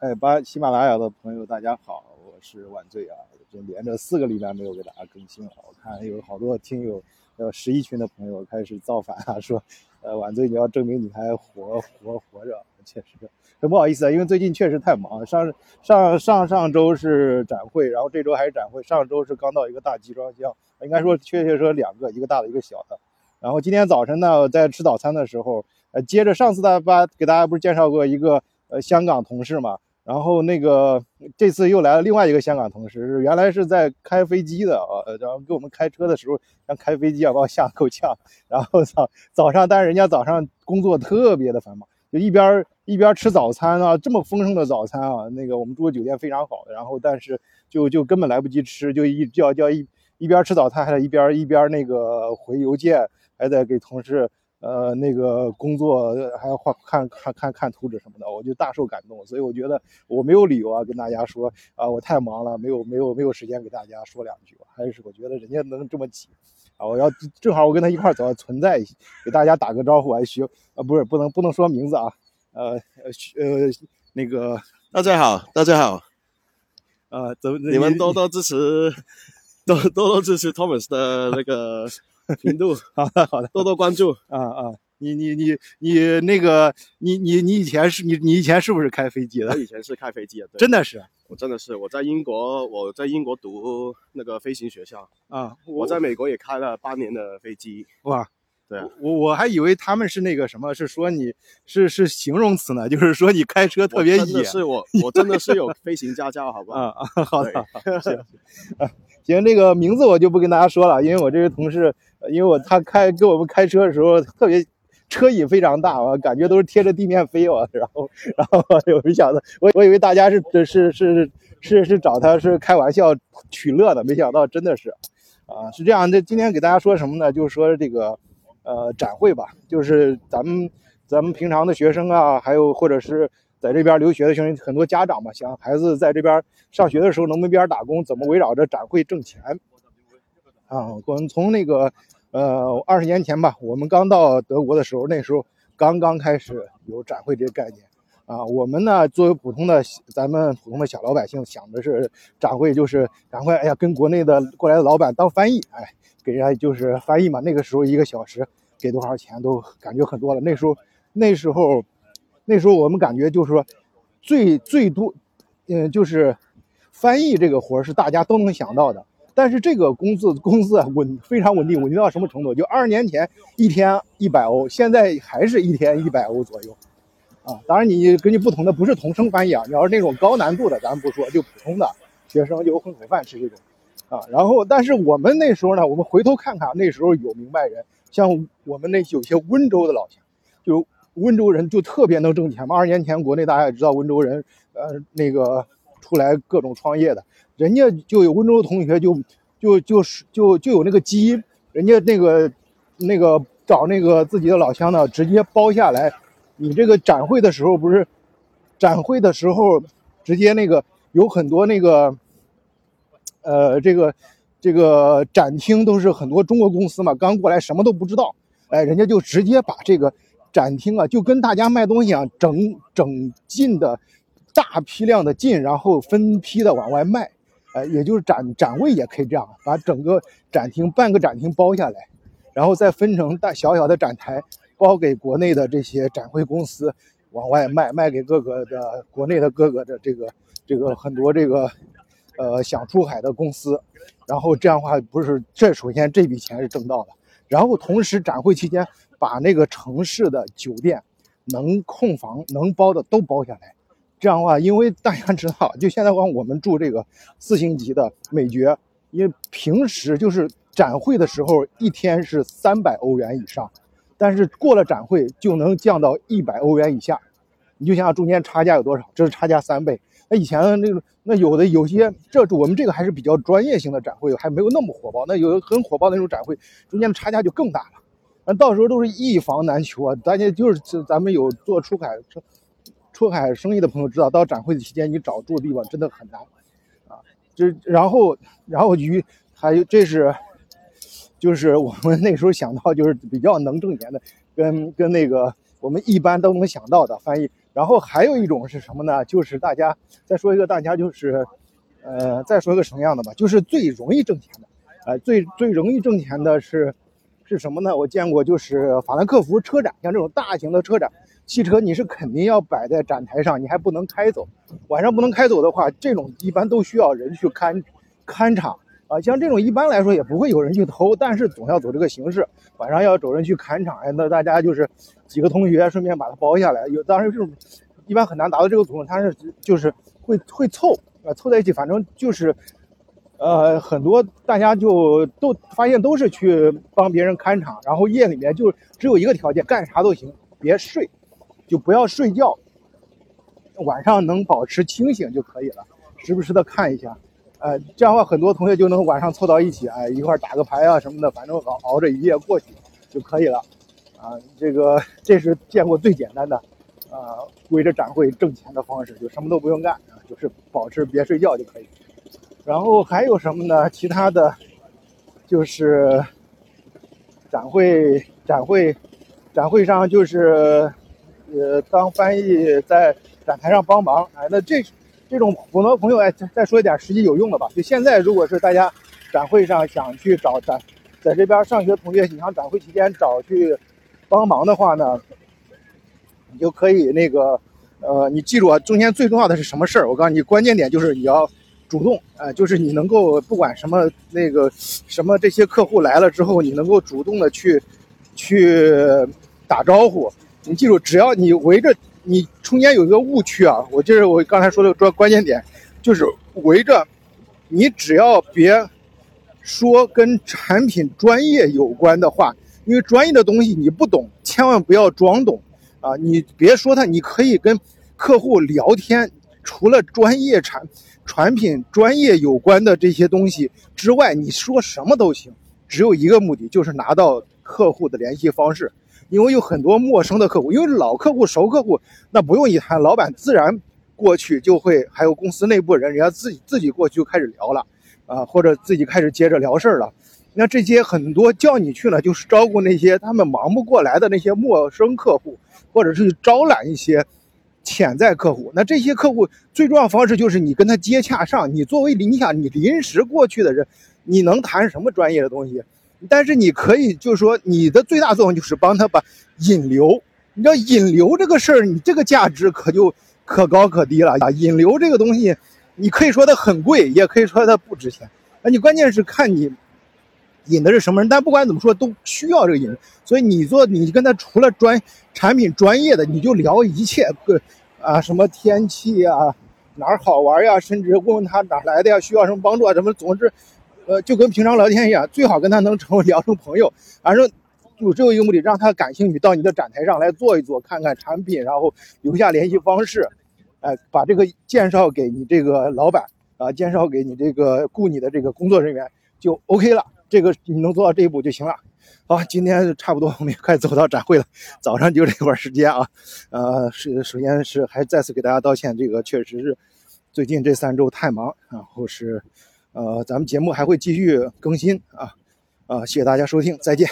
哎，把喜马拉雅的朋友大家好，我是晚醉啊，就连着四个礼拜没有给大家更新了。我看有好多听友，呃，十一群的朋友开始造反啊，说，呃，晚醉你要证明你还活活活着，确实很不好意思啊，因为最近确实太忙。上上上上周是展会，然后这周还是展会，上周是刚到一个大集装箱，应该说确切说两个，一个大的，一个小的。然后今天早晨呢，在吃早餐的时候，呃，接着上次大家给大家不是介绍过一个呃香港同事嘛，然后那个这次又来了另外一个香港同事，是原来是在开飞机的啊，然后给我们开车的时候像开飞机啊，把我吓够呛。然后早早上，但是人家早上工作特别的繁忙，就一边一边吃早餐啊，这么丰盛的早餐啊，那个我们住的酒店非常好，然后但是就就根本来不及吃，就一叫叫一一边吃早餐还得一边一边那个回邮件。还得给同事，呃，那个工作还要画看看看看图纸什么的，我就大受感动。所以我觉得我没有理由啊跟大家说啊，我太忙了，没有没有没有时间给大家说两句。还是我觉得人家能这么挤啊，我要正好我跟他一块走，存在给大家打个招呼，还需啊不是不能不能说名字啊，呃呃那个大家好，大家好，呃怎么你们多多支持，多多多支持 Thomas 的那个。频度。好的好的，多多关注。啊啊！你你你你那个你你你以前是你你以前是不是开飞机的？我以前是开飞机的，真的是，我真的是我在英国我在英国读那个飞行学校啊，我在美国也开了八年的飞机。哇，对啊，我我还以为他们是那个什么，是说你是是形容词呢，就是说你开车特别野，是我我真的是有飞行驾照，好不好？啊啊，好的，行啊。行，这个名字我就不跟大家说了，因为我这个同事，因为我他开给我们开车的时候特别车瘾非常大，我感觉都是贴着地面飞我，然后然后我没想到，我我以为大家是是是是是找他是开玩笑取乐的，没想到真的是，啊，是这样。这今天给大家说什么呢？就是说这个呃展会吧，就是咱们咱们平常的学生啊，还有或者是。在这边留学的学生很多，家长嘛想孩子在这边上学的时候能一边打工，怎么围绕着展会挣钱啊？我们从那个呃二十年前吧，我们刚到德国的时候，那时候刚刚开始有展会这个概念啊。我们呢作为普通的咱们普通的小老百姓，想的是展会就是赶快哎呀跟国内的过来的老板当翻译，哎给人家就是翻译嘛。那个时候一个小时给多少钱都感觉很多了。那时候那时候。那时候我们感觉就是说，最最多，嗯，就是翻译这个活是大家都能想到的。但是这个工资工资啊稳非常稳定，稳定到什么程度？就二十年前一天一百欧，现在还是一天一百欧左右。啊，当然你根据不同的不是同声翻译啊，你要是那种高难度的，咱们不说，就普通的学生就混口饭吃这种。啊，然后但是我们那时候呢，我们回头看看，那时候有明白人，像我们那有些温州的老乡，就。温州人就特别能挣钱嘛。二十年前，国内大家也知道，温州人，呃，那个出来各种创业的，人家就有温州同学就就就是就就有那个基因，人家那个那个找那个自己的老乡呢，直接包下来。你这个展会的时候不是，展会的时候直接那个有很多那个，呃，这个这个展厅都是很多中国公司嘛，刚过来什么都不知道，哎，人家就直接把这个。展厅啊，就跟大家卖东西一样，整整进的，大批量的进，然后分批的往外卖，哎，也就是展展位也可以这样，把整个展厅半个展厅包下来，然后再分成大小小的展台，包给国内的这些展会公司往外卖，卖给各个的国内的各个的这个这个很多这个，呃，想出海的公司，然后这样的话不是，这首先这笔钱是挣到了，然后同时展会期间。把那个城市的酒店能空房能包的都包下来，这样的话，因为大家知道，就现在光我们住这个四星级的美爵，因为平时就是展会的时候一天是三百欧元以上，但是过了展会就能降到一百欧元以下，你就想想中间差价有多少，这是差价三倍。那以前那个那有的有些这我们这个还是比较专业性的展会，还没有那么火爆。那有很火爆那种展会，中间的差价就更大了。那到时候都是一房难求啊！大家就是咱们有做出海出出海生意的朋友知道，到展会的期间你找住的地方真的很难啊！就然后然后鱼还有这是就是我们那时候想到就是比较能挣钱的，跟跟那个我们一般都能想到的翻译。然后还有一种是什么呢？就是大家再说一个，大家就是呃再说一个什么样的吧？就是最容易挣钱的，呃最最容易挣钱的是是什么呢？我见过就是法兰克福车展，像这种大型的车展，汽车你是肯定要摆在展台上，你还不能开走。晚上不能开走的话，这种一般都需要人去看看场。啊，像这种一般来说也不会有人去偷，但是总要走这个形式，晚上要找人去砍场，那大家就是几个同学顺便把它包下来。有当然这种一般很难达到这个作用，它是就是会会凑啊凑在一起，反正就是呃很多大家就都发现都是去帮别人看场，然后夜里面就只有一个条件，干啥都行，别睡，就不要睡觉，晚上能保持清醒就可以了，时不时的看一下。呃，这样的话，很多同学就能晚上凑到一起，哎，一块打个牌啊什么的，反正熬熬着一夜过去就可以了。啊，这个这是见过最简单的，啊，围着展会挣钱的方式，就什么都不用干啊，就是保持别睡觉就可以。然后还有什么呢？其他的，就是展会展会展会上就是，呃，当翻译在展台上帮忙，哎，那这。这种很多朋友哎，再再说一点实际有用的吧。就现在，如果是大家展会上想去找展，在这边上学同学，你想展会期间找去帮忙的话呢，你就可以那个，呃，你记住啊，中间最重要的是什么事儿？我告诉你，关键点就是你要主动，呃，就是你能够不管什么那个什么这些客户来了之后，你能够主动的去去打招呼。你记住，只要你围着。你中间有一个误区啊，我就是我刚才说的关关键点，就是围着你，只要别说跟产品专业有关的话，因为专业的东西你不懂，千万不要装懂啊！你别说它，你可以跟客户聊天，除了专业产产品专业有关的这些东西之外，你说什么都行，只有一个目的，就是拿到客户的联系方式。因为有很多陌生的客户，因为老客户、熟客户，那不用一谈，老板自然过去就会，还有公司内部人，人家自己自己过去就开始聊了，啊，或者自己开始接着聊事儿了。那这些很多叫你去呢，就是照顾那些他们忙不过来的那些陌生客户，或者是招揽一些潜在客户。那这些客户最重要方式就是你跟他接洽上，你作为你想你临时过去的人，你能谈什么专业的东西？但是你可以，就是说，你的最大作用就是帮他把引流。你知道引流这个事儿，你这个价值可就可高可低了啊！引流这个东西，你可以说它很贵，也可以说它不值钱。那你关键是看你引的是什么人。但不管怎么说，都需要这个引。所以你做，你跟他除了专产品专业的，你就聊一切个啊，什么天气啊，哪儿好玩呀，甚至问问他哪来的呀，需要什么帮助啊，什么，总之。呃，就跟平常聊天一样，最好跟他能成为 聊成朋友。反正就只有一个目的，让他感兴趣，到你的展台上来坐一坐，看看产品，然后留下联系方式，哎，把这个介绍给你这个老板啊，介绍给你这个雇你的这个工作人员，就 OK 了。这个你能做到这一步就行了。好，今天差不多，我们也快走到展会了。早上就这会儿时间啊，呃，是首先是还再次给大家道歉，这个确实是最近这三周太忙，然后是。呃，咱们节目还会继续更新啊，啊，谢谢大家收听，再见。